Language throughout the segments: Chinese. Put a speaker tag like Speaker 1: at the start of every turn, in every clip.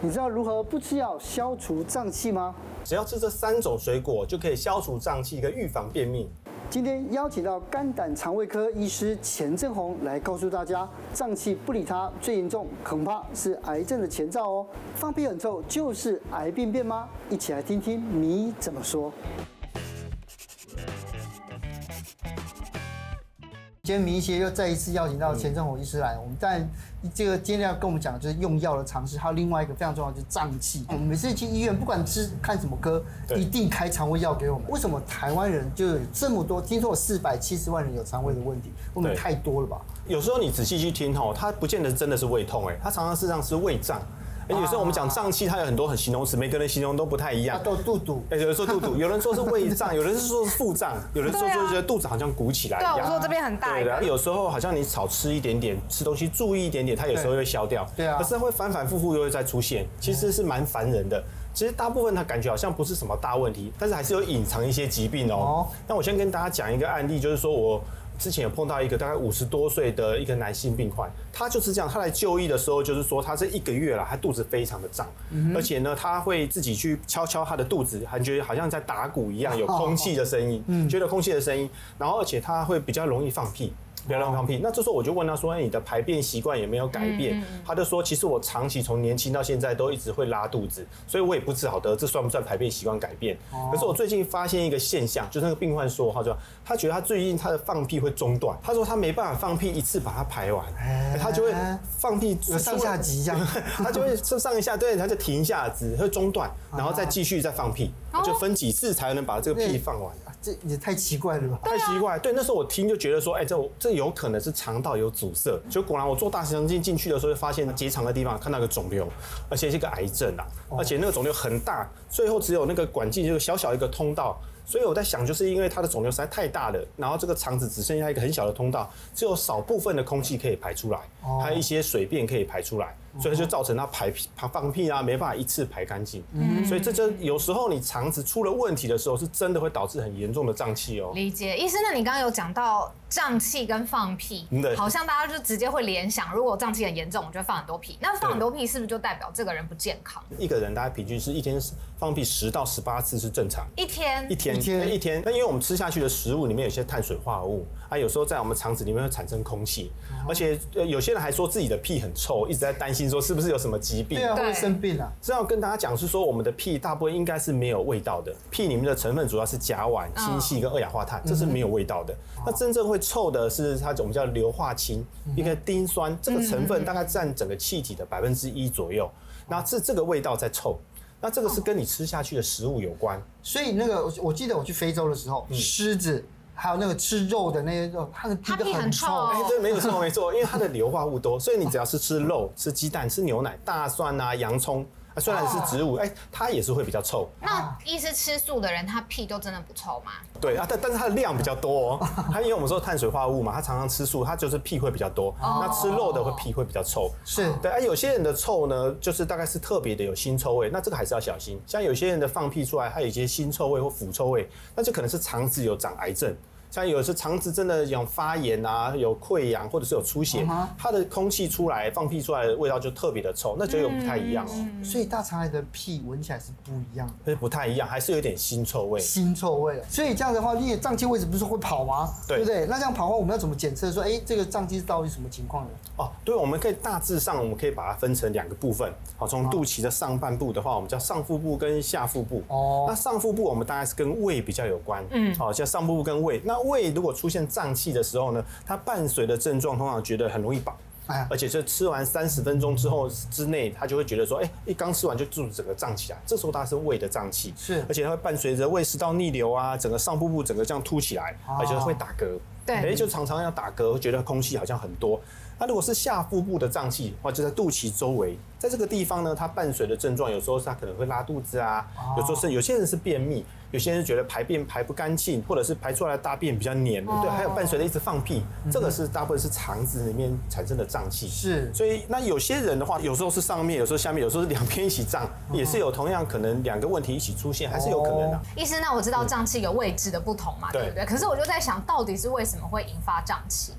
Speaker 1: 你知道如何不吃药消除胀气吗？
Speaker 2: 只要吃这三种水果，就可以消除胀气跟预防便秘。
Speaker 1: 今天邀请到肝胆肠胃科医师钱正宏来告诉大家，胀气不理它，最严重恐怕是癌症的前兆哦。放屁很臭就是癌病变吗？一起来听听你怎么说。今天名医又再一次邀请到钱正宏医师来，嗯、我们在这个今天要跟我们讲的就是用药的常识，还有另外一个非常重要的就是胀气。我们每次去医院，不管吃看什么科，一定开肠胃药给我们。为什么台湾人就有这么多？听说有四百七十万人有肠胃的问题，我们太多了吧？
Speaker 2: 有时候你仔细去听吼，它不见得真的是胃痛，哎，它常常事实上是胃胀。哎，有时候我们讲胀气，它有很多很形容词，每个人形容都不太一样。
Speaker 1: 都肚肚，
Speaker 2: 哎，有人说肚肚，有人说是胃胀，有人是说是腹胀，有人说就觉得肚子好像鼓起来一样。
Speaker 3: 对，我说这边很大。
Speaker 2: 对的，有时候好像你少吃一点点，吃东西注意一点点，它有时候会消掉。
Speaker 1: 对啊。
Speaker 2: 可是它会反反复复又会再出现，其实是蛮烦人的。其实大部分他感觉好像不是什么大问题，但是还是有隐藏一些疾病哦。那我先跟大家讲一个案例，就是说我。之前有碰到一个大概五十多岁的一个男性病患，他就是这样，他来就医的时候就是说，他这一个月了，他肚子非常的胀，而且呢，他会自己去敲敲他的肚子，还觉得好像在打鼓一样，有空气的声音，觉得空气的声音，然后而且他会比较容易放屁。不要乱放屁。那这时候我就问他说：“哎，你的排便习惯有没有改变？”他就说：“其实我长期从年轻到现在都一直会拉肚子，所以我也不知道得这算不算排便习惯改变。可是我最近发现一个现象，就是那个病患说，他就他觉得他最近他的放屁会中断。他说他没办法放屁一次把它排完，他就会放屁
Speaker 1: 上下急一样，
Speaker 2: 他就会上一下，对，他就停一下子，会中断，然后再继续再放屁，就分几次才能把这个屁放完。
Speaker 1: 这也太奇怪了吧？
Speaker 2: 太奇怪。对，那时候我听就觉得说，哎，这这有可能是肠道有阻塞。就果然我做大肠镜进去的时候，就发现结肠的地方看到个肿瘤，而且是一个癌症啊，而且那个肿瘤很大，最后只有那个管径就是小小一个通道。所以我在想，就是因为它的肿瘤实在太大了，然后这个肠子只剩下一个很小的通道，只有少部分的空气可以排出来，还有一些水便可以排出来，所以就造成他排屁、放屁啊，没办法一次排干净。嗯，所以这就有时候你肠子出了问题的时候，是真的会导致很严重的胀气哦。
Speaker 3: 理解，医生，那你刚刚有讲到胀气跟放屁，对，好像大家就直接会联想，如果胀气很严重，我就会放很多屁。那放很多屁是不是就代表这个人不健康？
Speaker 2: 一个人大概平均是一天放屁十到十八次是正常。
Speaker 3: 一天？
Speaker 2: 一天。一天一天，那因为我们吃下去的食物里面有些碳水化合物，啊，有时候在我们肠子里面会产生空气，而且有些人还说自己的屁很臭，一直在担心说是不是有什么疾病，
Speaker 1: 对啊，会生病啊。
Speaker 2: 这样跟大家讲是说，我们的屁大部分应该是没有味道的，屁里面的成分主要是甲烷、氢气跟二氧化碳，这是没有味道的。那真正会臭的是它，我们叫硫化氢，一个丁酸，这个成分大概占整个气体的百分之一左右，那是这个味道在臭。那这个是跟你吃下去的食物有关，
Speaker 1: 所以那个我记得我去非洲的时候，狮子还有那个吃肉的那些肉，它的屁都很臭。
Speaker 2: 哎，对，没有错，没错，因为它的硫化物多，所以你只要是吃肉、吃鸡蛋、吃牛奶、大蒜啊、洋葱。虽然是植物，哎、欸，它也是会比较臭。
Speaker 3: 那医师吃素的人，他屁都真的不臭吗？
Speaker 2: 对啊，但但是它的量比较多哦。它因为我们说碳水化合物嘛，他常常吃素，他就是屁会比较多。哦、那吃肉的会屁会比较臭。
Speaker 1: 是
Speaker 2: 对，哎，有些人的臭呢，就是大概是特别的有腥臭味，那这个还是要小心。像有些人的放屁出来，它有一些腥臭味或腐臭味，那就可能是肠子有长癌症。像有时肠子真的有发炎啊，有溃疡或者是有出血，它的空气出来放屁出来的味道就特别的臭，那就有不太一样哦。
Speaker 1: 所以大肠癌的屁闻起来是不一样的，
Speaker 2: 是不太一样，还是有点腥臭味。
Speaker 1: 腥臭味。所以这样的话，因为脏器位置不是会跑吗？对不对？那这样跑的话，我们要怎么检测说，哎，这个脏器是到底什么情况呢？
Speaker 2: 哦，对，我们可以大致上我们可以把它分成两个部分。好，从肚脐的上半部的话，我们叫上腹部跟下腹部。哦。那上腹部我们大概是跟胃比较有关。嗯。好，像上腹部跟胃，那胃如果出现胀气的时候呢，它伴随的症状通常觉得很容易饱，而且是吃完三十分钟之后之内，他就会觉得说，哎，一刚吃完就肚子整个胀起来，这时候它是胃的胀气，是，而且它会伴随着胃食道逆流啊，整个上腹部整个这样凸起来，而且会打嗝，对，哎，就常常要打嗝，会觉得空气好像很多。那如果是下腹部的胀气，或者在肚脐周围，在这个地方呢，它伴随的症状有时候是它可能会拉肚子啊，有时候是有些人是便秘。有些人觉得排便排不干净，或者是排出来的大便比较黏，哦、对，还有伴随着一直放屁，嗯、这个是大部分是肠子里面产生的胀气。是，所以那有些人的话，有时候是上面，有时候下面，有时候是两边一起胀，也是有同样可能两个问题一起出现，还是有可能的、啊。
Speaker 3: 医生，那我知道胀气有位置的不同嘛，嗯、对不对？可是我就在想，到底是为什么会引发胀气？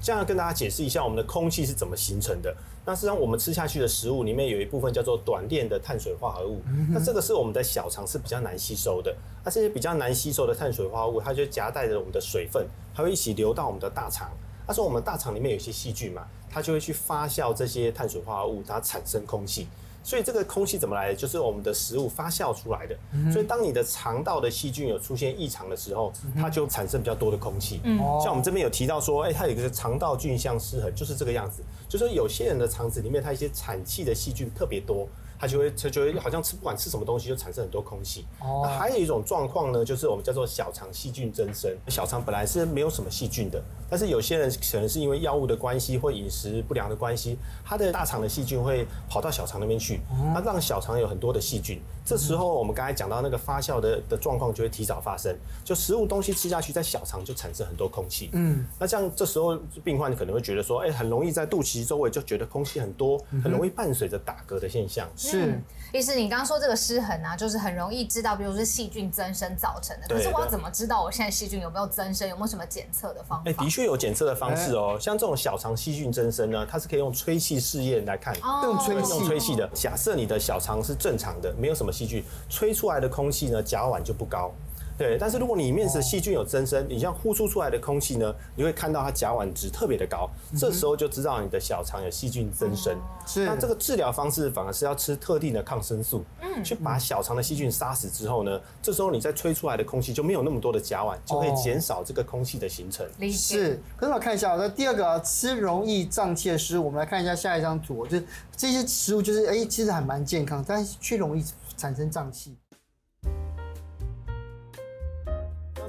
Speaker 2: 这样跟大家解释一下，我们的空气是怎么形成的。那实际上，我们吃下去的食物里面有一部分叫做短链的碳水化合物，那这个是我们的小肠是比较难吸收的。那这些比较难吸收的碳水化合物，它就夹带着我们的水分，它会一起流到我们的大肠。那说我们大肠里面有些细菌嘛，它就会去发酵这些碳水化合物，它产生空气。所以这个空气怎么来的？就是我们的食物发酵出来的。所以当你的肠道的细菌有出现异常的时候，它就产生比较多的空气。像我们这边有提到说，哎，它有一个肠道菌相失衡，就是这个样子。就是说有些人的肠子里面，它一些产气的细菌特别多。它就会，它就会好像吃不管吃什么东西，就产生很多空气。哦。那还有一种状况呢，就是我们叫做小肠细菌增生。小肠本来是没有什么细菌的，但是有些人可能是因为药物的关系或饮食不良的关系，他的大肠的细菌会跑到小肠那边去，它让小肠有很多的细菌。这时候我们刚才讲到那个发酵的的状况就会提早发生，就食物东西吃下去，在小肠就产生很多空气。嗯。那这样这时候病患可能会觉得说，哎，很容易在肚脐周围就觉得空气很多，很容易伴随着打嗝的现象。
Speaker 1: 是，
Speaker 3: 意思，你刚刚说这个失衡啊，就是很容易知道，比如说细菌增生造成的。可是我要怎么知道我现在细菌有没有增生？有没有什么检测的方法？
Speaker 2: 哎，的确有检测的方式哦。像这种小肠细菌增生呢，它是可以用吹气试验来看，
Speaker 1: 用吹气
Speaker 2: 用吹气的。假设你的小肠是正常的，没有什么细菌，吹出来的空气呢，甲烷就不高。对，但是如果你里面食细菌有增生，你像呼出出来的空气呢，你会看到它甲烷值特别的高，这时候就知道你的小肠有细菌增生。是，那这个治疗方式反而是要吃特定的抗生素，嗯，去把小肠的细菌杀死之后呢，这时候你再吹出来的空气就没有那么多的甲烷，就可以减少这个空气的形成。
Speaker 1: 是，可是我看一下，那第二个吃容易胀气的食物，我们来看一下下一张图，就是这些食物就是哎，其实还蛮健康，但是却容易产生胀气。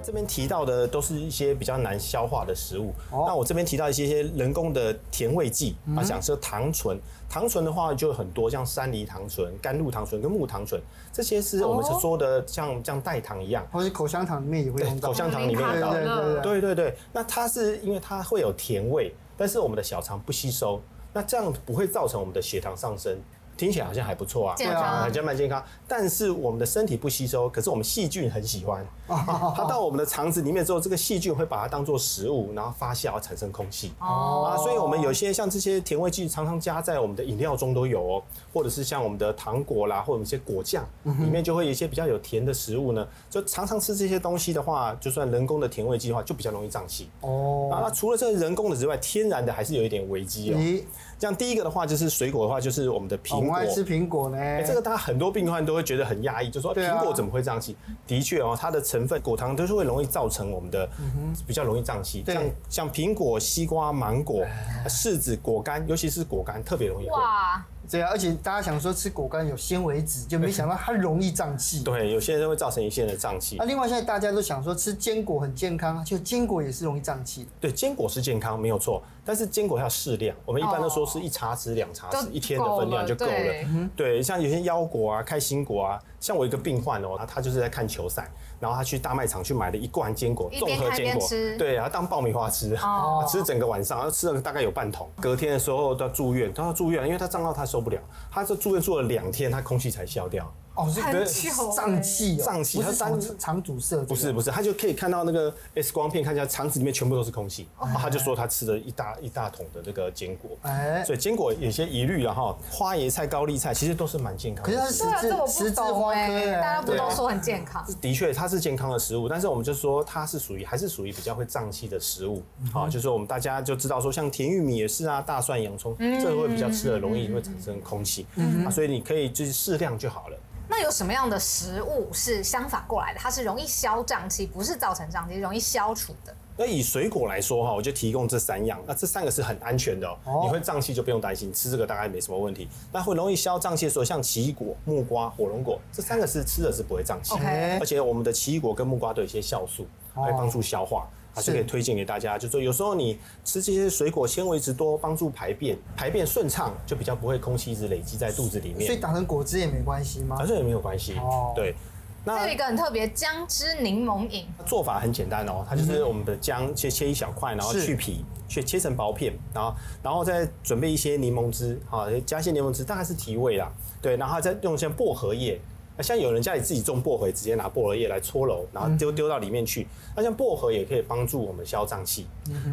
Speaker 2: 这边提到的都是一些比较难消化的食物。哦、那我这边提到一些些人工的甜味剂啊，像是糖醇。糖醇的话就很多，像山梨糖醇、甘露糖醇跟木糖醇，这些是我们是说的像像代糖一样，
Speaker 1: 或者口香糖里面也会用到。
Speaker 2: 口香糖里面。对对对，对对对。那它是因为它会有甜味，但是我们的小肠不吸收，那这样不会造成我们的血糖上升。听起来好像还不错啊，
Speaker 3: 健康，
Speaker 2: 好像蛮健康。但是我们的身体不吸收，可是我们细菌很喜欢。它到我们的肠子里面之后，这个细菌会把它当做食物，然后发酵产生空气。哦。啊，所以我们有些像这些甜味剂，常常加在我们的饮料中都有哦，或者是像我们的糖果啦，或者一些果酱里面就会有一些比较有甜的食物呢。就常常吃这些东西的话，就算人工的甜味剂的话，就比较容易胀气。哦。啊，那除了这个人工的之外，天然的还是有一点危机哦。像第一个的话，就是水果的话，就是我们的苹果。
Speaker 1: 我爱吃苹果呢。
Speaker 2: 欸，这个大家很多病患都会觉得很压抑，就说苹果怎么会胀气？的确哦，它的成分果糖都是会容易造成我们的比较容易胀气。像像苹果、西瓜、芒果、柿子、果干，尤其是果干特别容易。哇。
Speaker 1: 对啊，而且大家想说吃果干有纤维质，就没想到它容易胀气。
Speaker 2: 对，有些人会造成一些人的胀气。
Speaker 1: 那另外现在大家都想说吃坚果很健康，就坚果也是容易胀气。
Speaker 2: 对，坚果是健康没有错，但是坚果要适量。我们一般都说是一茶匙、两茶匙，一天的分量就够了。对，对，像有些腰果啊、开心果啊，像我一个病患哦，他他就是在看球赛。然后他去大卖场去买了一罐坚果，综合坚果，对，然后当爆米花吃，哦、吃整个晚上，然后吃了大概有半桶。隔天的时候都要住院，他要住院，因为他胀到他受不了，他是住院住了两天，他空气才消掉。
Speaker 1: 哦，是胀气，
Speaker 2: 胀气，它
Speaker 1: 肠肠阻塞。
Speaker 2: 不是不是，他就可以看到那个 X 光片，看一下肠子里面全部都是空气。他就说他吃了一大一大桶的这个坚果，哎，所以坚果有些疑虑了哈。花椰菜、高丽菜其实都是蛮健康的。
Speaker 1: 可是十字十字花科，
Speaker 3: 大家不都说很健康？
Speaker 2: 的确，它是健康的食物，但是我们就说它是属于还是属于比较会胀气的食物啊。就是说我们大家就知道说，像甜玉米也是啊，大蒜、洋葱，这个会比较吃的容易会产生空气啊，所以你可以就是适量就好了。
Speaker 3: 那有什么样的食物是相反过来的？它是容易消胀气，不是造成胀气，容易消除的。
Speaker 2: 那以水果来说哈，我就提供这三样。那这三个是很安全的哦，哦你会胀气就不用担心，吃这个大概没什么问题。那会容易消胀气的时候，像奇异果、木瓜、火龙果，这三个是吃的是不会胀气。而且我们的奇异果跟木瓜都有一些酵素，会帮助消化。还是可以推荐给大家，就说有时候你吃这些水果，纤维质多，帮助排便，排便顺畅，就比较不会空气一直累积在肚子里面。
Speaker 1: 所以打成果汁也没关系吗？
Speaker 2: 打成也没有关系。哦，对。
Speaker 3: 那还有一个很特别，姜汁柠檬饮。
Speaker 2: 做法很简单哦，它就是我们的姜切切一小块，然后去皮，去切成薄片，然后然后再准备一些柠檬汁，好，加一些柠檬汁，大概是提味啦。对，然后再用一些薄荷叶。像有人家里自己种薄荷，直接拿薄荷叶来搓揉，然后丢丢到里面去。那像薄荷也可以帮助我们消胀气。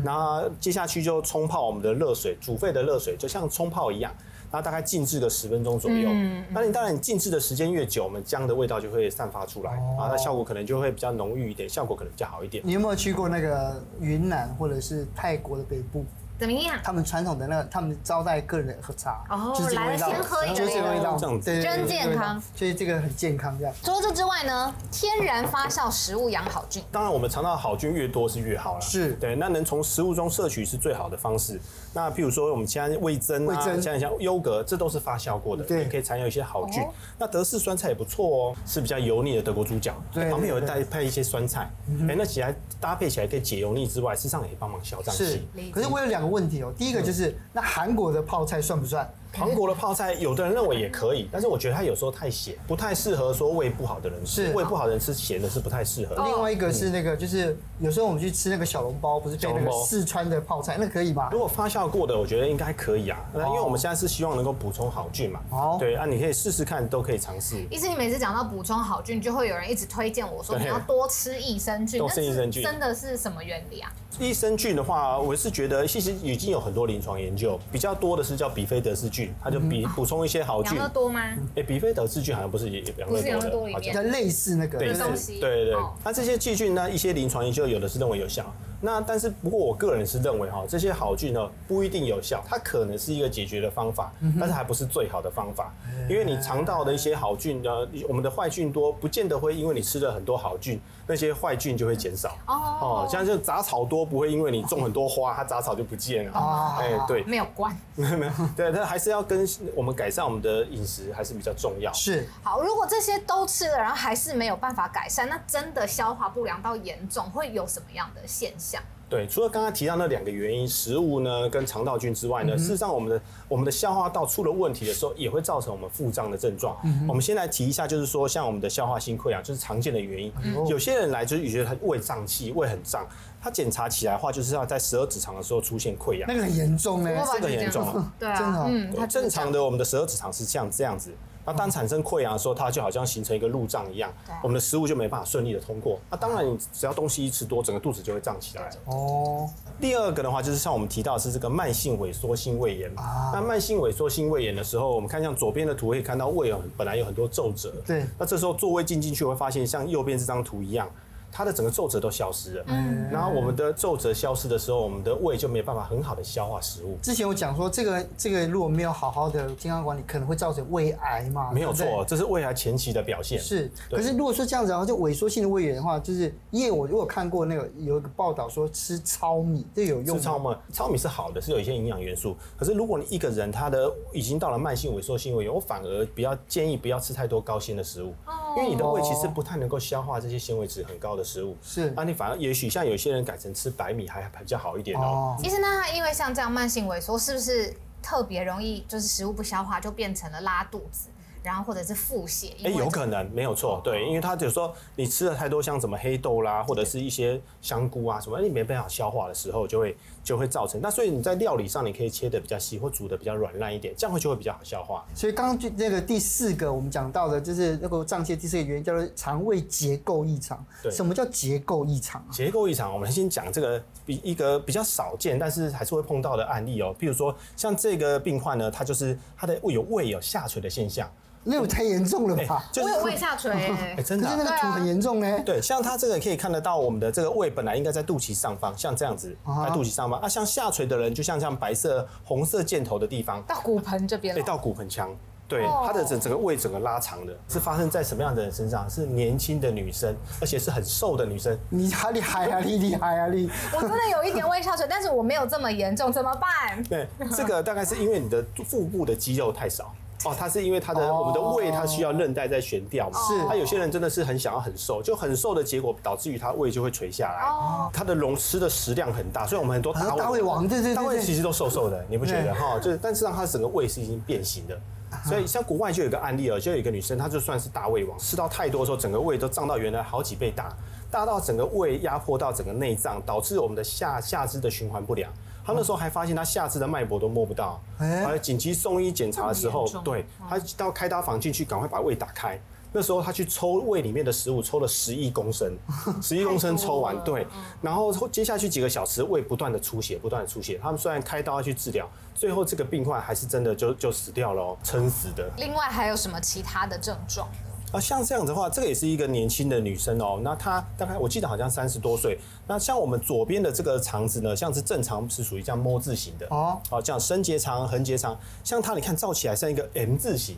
Speaker 2: 那接下去就冲泡我们的热水，煮沸的热水，就像冲泡一样。然后大概静置个十分钟左右。嗯。那你当然你静置的时间越久，我们姜的味道就会散发出来，啊，那效果可能就会比较浓郁一点，效果可能比较好一点。
Speaker 1: 你有没有去过那个云南或者是泰国的北部？
Speaker 3: 怎么样？
Speaker 1: 他们传统的那个，他们招待客人喝茶，
Speaker 3: 哦，就来了先喝一杯，
Speaker 1: 就是这个味道，
Speaker 3: 真健康，
Speaker 1: 所以这个很健康这样。
Speaker 3: 除了这之外呢，天然发酵食物养好菌。
Speaker 2: 当然，我们尝到好菌越多是越好了。
Speaker 1: 是
Speaker 2: 对，那能从食物中摄取是最好的方式。那譬如说我们现在味增啊，像像优格，这都是发酵过的，对，可以含有一些好菌。那德式酸菜也不错哦，是比较油腻的德国猪脚，对，旁边有带配一些酸菜，哎，那起来搭配起来可以解油腻之外，事实上也可以帮忙消胀
Speaker 1: 气。可是我有两个问题哦，第一个。就是那韩国的泡菜算不算？
Speaker 2: 韩国的泡菜，有的人认为也可以，但是我觉得它有时候太咸，不太适合说胃不好的人吃。胃不好的人吃咸的是不太适合。
Speaker 1: 另外一个是那个，就是有时候我们去吃那个小笼包，不是配那个四川的泡菜，那可以吗？
Speaker 2: 如果发酵过的，我觉得应该可以啊。那因为我们现在是希望能够补充好菌嘛。哦。对啊，你可以试试看，都可以尝试。
Speaker 3: 意思你每次讲到补充好菌，就会有人一直推荐我说你要多吃益生菌。多吃益生菌。真的是什么原理啊？
Speaker 2: 益生菌的话，我是觉得其实已经有很多临床研究，比较多的是叫比菲德氏菌，它就比补充一些好菌。
Speaker 3: 养乐多吗？
Speaker 2: 哎，比菲德氏菌好像不是也养乐多的，
Speaker 3: 好
Speaker 1: 像类似那个
Speaker 3: 东西。
Speaker 2: 对对对，那这些细菌呢，一些临床研究有的是认为有效。那但是不过我个人是认为哈，这些好菌呢不一定有效，它可能是一个解决的方法，但是还不是最好的方法。因为你肠道的一些好菌呢，我们的坏菌多，不见得会因为你吃了很多好菌，那些坏菌就会减少。哦，像就杂草多，不会因为你种很多花，它杂草就不见了。哦，哎，对，
Speaker 3: 没有关，
Speaker 2: 没有没有，对，它还是要跟我们改善我们的饮食还是比较重要。
Speaker 1: 是。
Speaker 3: 好，如果这些都吃了，然后还是没有办法改善，那真的消化不良到严重，会有什么样的现象？
Speaker 2: 对，除了刚刚提到那两个原因，食物呢跟肠道菌之外呢，事实上我们的我们的消化道出了问题的时候，也会造成我们腹胀的症状。我们先来提一下，就是说像我们的消化性溃疡，就是常见的原因。有些人来就是觉得他胃胀气，胃很胀，他检查起来的话，就是要在十二指肠的时候出现溃疡，
Speaker 1: 那个很严重呢，
Speaker 2: 这个严重，
Speaker 3: 对啊，嗯，
Speaker 2: 正常的我们的十二指肠是像这样子。那当产生溃疡的时候，它就好像形成一个路障一样，我们的食物就没办法顺利的通过。那当然，你只要东西一吃多，整个肚子就会胀起来。哦。第二个的话，就是像我们提到的是这个慢性萎缩性胃炎。啊。那慢性萎缩性胃炎的时候，我们看像左边的图可以看到胃有本来有很多皱褶。
Speaker 1: 对。
Speaker 2: 那这时候做胃镜进去会发现，像右边这张图一样。它的整个皱褶都消失了，嗯，然后我们的皱褶消失的时候，我们的胃就没有办法很好的消化食物。
Speaker 1: 之前我讲说，这个这个如果没有好好的健康管理，可能会造成胃癌嘛？
Speaker 2: 没有错，这是胃癌前期的表现。
Speaker 1: 是，可是如果说这样子，然后就萎缩性的胃炎的话，就是因为我如果看过那个有一个报道说吃糙米这有用。
Speaker 2: 吃糙米，糙米是好的，是有一些营养元素。可是如果你一个人他的已经到了慢性萎缩性胃炎，我反而比较建议不要吃太多高纤的食物，哦因为你的胃其实不太能够消化这些纤维质很高的食物。
Speaker 1: 是。
Speaker 2: 那你反而也许像有些人改成吃白米还比较好一点哦。
Speaker 3: 其实呢，因为像这样慢性萎缩，是不是特别容易就是食物不消化就变成了拉肚子？然后或者是腹泻，哎，
Speaker 2: 有可能没有错，对，因为他就说你吃了太多像什么黑豆啦，或者是一些香菇啊什么，你没办法消化的时候，就会就会造成。那所以你在料理上，你可以切的比较细，或煮的比较软烂一点，这样会就会比较好消化。
Speaker 1: 所以刚刚就那个第四个我们讲到的，就是那个胀气第四个原因叫做肠胃结构异常。对，什么叫结构异常？
Speaker 2: 结构异常，我们先讲这个比一个比较少见，但是还是会碰到的案例哦。譬如说像这个病患呢，他就是他的胃有胃有下垂的现象。
Speaker 1: 那有太严重了吧？
Speaker 3: 就是胃有胃下垂，
Speaker 2: 哎，真的，
Speaker 1: 可是那个图很严重呢。
Speaker 2: 对，像他这个可以看得到，我们的这个胃本来应该在肚脐上方，像这样子在肚脐上方啊。像下垂的人，就像像白色、红色箭头的地方，
Speaker 3: 到骨盆这边，
Speaker 2: 对，到骨盆腔。对，他的整整个胃整个拉长的，是发生在什么样的人身上？是年轻的女生，而且是很瘦的女生。
Speaker 1: 你好厉害啊！你厉害啊！你
Speaker 3: 我真的有一点胃下垂，但是我没有这么严重，怎么办？
Speaker 2: 对，这个大概是因为你的腹部的肌肉太少。哦，它是因为它的我们的胃，它需要韧带在悬吊嘛。是。它有些人真的是很想要很瘦，就很瘦的结果导致于他胃就会垂下来。哦。他的龙吃的食量很大，所以我们很多大胃
Speaker 1: 大胃王，对对对，
Speaker 2: 大胃其实都瘦瘦的，你不觉得哈？就是，但是让他整个胃是已经变形的。所以像国外就有一个案例了，就有一个女生，她就算是大胃王，吃到太多的时候，整个胃都胀到原来好几倍大，大到整个胃压迫到整个内脏，导致我们的下下肢的循环不良。他那时候还发现他下肢的脉搏都摸不到，后来紧急送医检查的时候，对，他到开刀房进去，赶快把胃打开，那时候他去抽胃里面的食物，抽了十亿公升，十亿公升抽完，对，然后接下去几个小时，胃不断的出血，不断的出血。他们虽然开刀要去治疗，最后这个病患还是真的就就死掉了哦，撑死的。
Speaker 3: 另外还有什么其他的症状？
Speaker 2: 啊，像这样子的话，这个也是一个年轻的女生哦。那她大概我记得好像三十多岁。那像我们左边的这个肠子呢，像是正常是属于这样 “M” 字形的哦，好，这样升结肠、横结肠，像它你看照起来像一个 M 字形。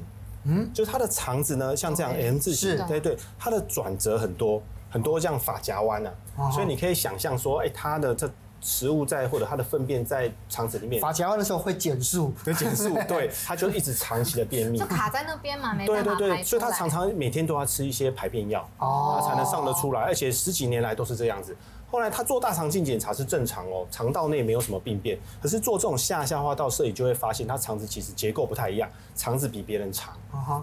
Speaker 2: 嗯，就是它的肠子呢，像这样 M 字形，对对，它的转折很多很多，这样发夹弯呢，所以你可以想象说，哎，它的这食物在或者它的粪便在肠子里面，
Speaker 1: 发夹弯的时候会减速，
Speaker 2: 会减速，对，它就一直长期的便秘，
Speaker 3: 就卡在那边嘛，没
Speaker 2: 对对对，所以他常常每天都要吃一些排便药，它才能上得出来，而且十几年来都是这样子。后来他做大肠镜检查是正常哦，肠道内没有什么病变。可是做这种下消化道摄影就会发现，他肠子其实结构不太一样，肠子比别人长。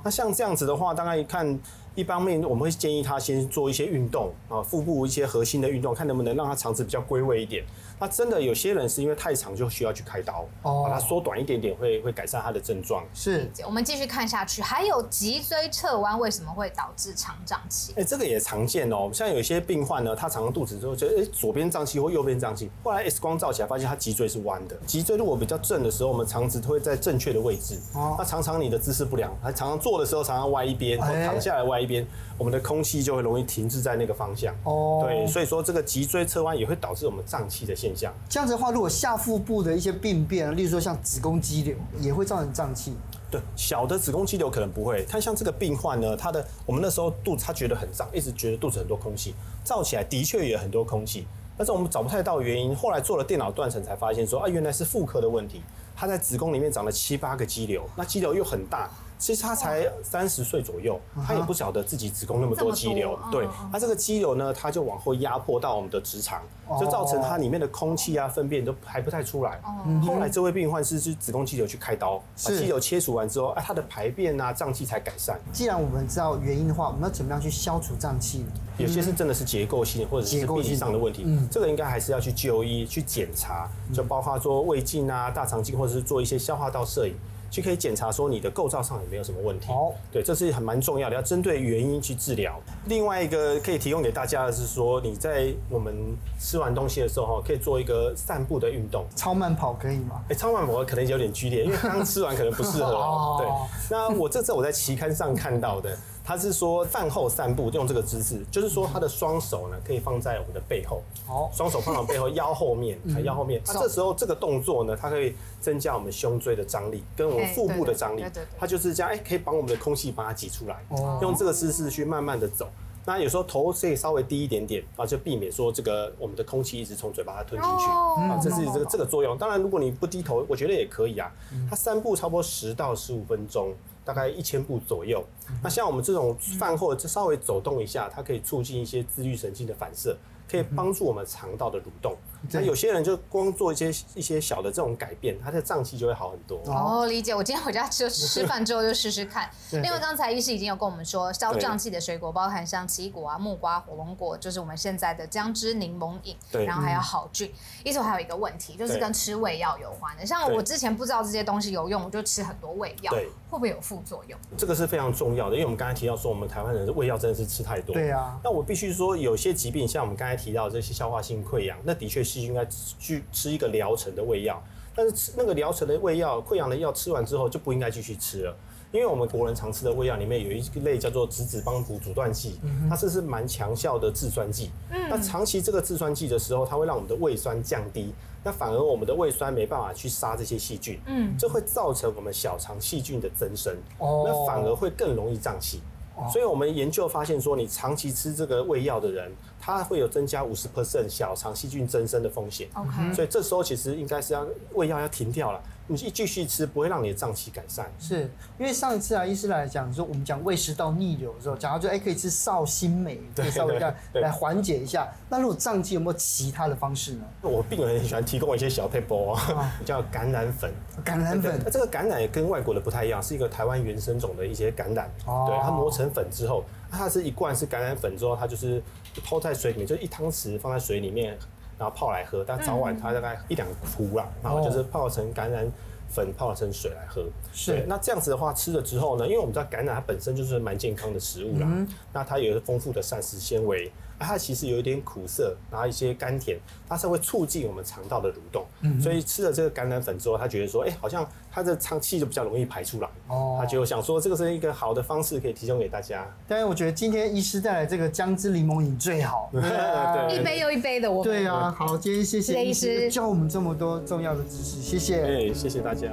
Speaker 2: 那像这样子的话，大概一看。一方面，我们会建议他先做一些运动啊，腹部一些核心的运动，看能不能让他肠子比较归位一点。那真的有些人是因为太长就需要去开刀，哦把它缩短一点点，会会改善他的症状。
Speaker 1: 是，
Speaker 3: 我们继续看下去，还有脊椎侧弯为什么会导致肠胀气？
Speaker 2: 哎，这个也常见哦。像有些病患呢，他常常肚子之后觉得哎左边胀气或右边胀气，后来 X 光照起来发现他脊椎是弯的。脊椎如果比较正的时候，我们肠子会在正确的位置。哦，那常常你的姿势不良，还常常坐的时候常常歪一边，或躺下来歪一边。我们的空气就会容易停滞在那个方向哦，对，所以说这个脊椎侧弯也会导致我们胀气的现象。
Speaker 1: 这样子的话，如果下腹部的一些病变，例如说像子宫肌瘤，也会造成胀气。
Speaker 2: 对，小的子宫肌瘤可能不会。他像这个病患呢，他的我们那时候肚子他觉得很胀，一直觉得肚子很多空气，照起来的确也很多空气，但是我们找不太到原因。后来做了电脑断层才发现说啊，原来是妇科的问题，他在子宫里面长了七八个肌瘤，那肌瘤又很大。其实他才三十岁左右，他也不晓得自己子宫那么多肌瘤。对，那这个肌瘤呢，他就往后压迫到我们的直肠，就造成它里面的空气啊、粪便都排不太出来。后来这位病患是是子宫肌瘤去开刀，把肌瘤切除完之后，哎，他的排便啊、胀气才改善。
Speaker 1: 既然我们知道原因的话，我们要怎么样去消除胀气？
Speaker 2: 有些是真的是结构性或者是病理上的问题，这个应该还是要去就医去检查，就包括做胃镜啊、大肠镜，或者是做一些消化道摄影。就可以检查说你的构造上有没有什么问题。哦，对，这是很蛮重要的，要针对原因去治疗。另外一个可以提供给大家的是说，你在我们吃完东西的时候哈，可以做一个散步的运动。
Speaker 1: 超慢跑可以吗？
Speaker 2: 哎，超慢跑可能有点剧烈，因为刚吃完可能不适合 哦。对，那我这次我在期刊上看到的。他是说饭后散步用这个姿势，就是说他的双手呢可以放在我们的背后，哦，双手放到背后腰后面，腰后面。那这时候这个动作呢，它可以增加我们胸椎的张力跟我们腹部的张力，它就是这样，哎，可以把我们的空气把它挤出来。用这个姿势去慢慢的走，那有时候头可以稍微低一点点啊，就避免说这个我们的空气一直从嘴巴它吞进去啊，这是这个这个作用。当然，如果你不低头，我觉得也可以啊。它散步差不多十到十五分钟。大概一千步左右。那像我们这种饭后就稍微走动一下，它可以促进一些自律神经的反射，可以帮助我们肠道的蠕动。那有些人就光做一些一些小的这种改变，他的胀气就会好很多。
Speaker 3: 哦，理解。我今天回家吃吃饭之后就试试看。另外，刚才医师已经有跟我们说，消胀气的水果包含像奇异果啊、木瓜、火龙果，就是我们现在的姜汁柠檬饮。对。然后还有好菌。医生还有一个问题，就是跟吃胃药有关的。像我之前不知道这些东西有用，我就吃很多胃药。对。会不会有副作用？
Speaker 2: 这个是非常重要的，因为我们刚才提到说，我们台湾人的胃药真的是吃太多。
Speaker 1: 对啊。
Speaker 2: 那我必须说，有些疾病，像我们刚才提到这些消化性溃疡，那的确是应该去吃一个疗程的胃药。但是吃那个疗程的胃药，溃疡的药吃完之后就不应该继续吃了，因为我们国人常吃的胃药里面有一类叫做质子帮补阻断剂，它这是蛮强效的制酸剂。那长期这个制酸剂的时候，它会让我们的胃酸降低。那反而我们的胃酸没办法去杀这些细菌，嗯，这会造成我们小肠细菌的增生，哦，那反而会更容易胀气。哦，所以我们研究发现说，你长期吃这个胃药的人，他会有增加五十 percent 小肠细菌增生的风险。OK，所以这时候其实应该是要胃药要停掉了。你一继续吃，不会让你的胀气改善。
Speaker 1: 是因为上一次啊，医师来讲说，我们讲胃食道逆流的时候，讲到就哎，可以吃绍兴美，可以稍微这样来缓解一下。那如果胀气有没有其他的方式呢？
Speaker 2: 我病人很喜欢提供一些小撇步啊，叫橄榄粉。
Speaker 1: 橄榄粉，
Speaker 2: 那这个橄榄也跟外国的不太一样，是一个台湾原生种的一些橄榄。哦。对，它磨成粉之后，它是一罐是橄榄粉之后，它就是泡在水里面，就一汤匙放在水里面。然后泡来喝，但早晚它大概一两壶啦，然后就是泡成橄榄粉泡成水来喝。
Speaker 1: 是。
Speaker 2: 那这样子的话，吃了之后呢，因为我们知道橄榄它本身就是蛮健康的食物啦，嗯、那它有丰富的膳食纤维。它其实有一点苦涩，然后一些甘甜，它是会促进我们肠道的蠕动，嗯、所以吃了这个橄榄粉之后，他觉得说，哎、欸，好像他的肠气就比较容易排出来，哦，他就想说这个是一个好的方式，可以提供给大家。
Speaker 1: 但是我觉得今天医师带来这个姜汁柠檬饮最好
Speaker 3: 一杯又一杯的我。
Speaker 1: 对啊，好，今天谢谢医师教我们这么多重要的知识，谢谢，
Speaker 2: 哎，谢谢大家。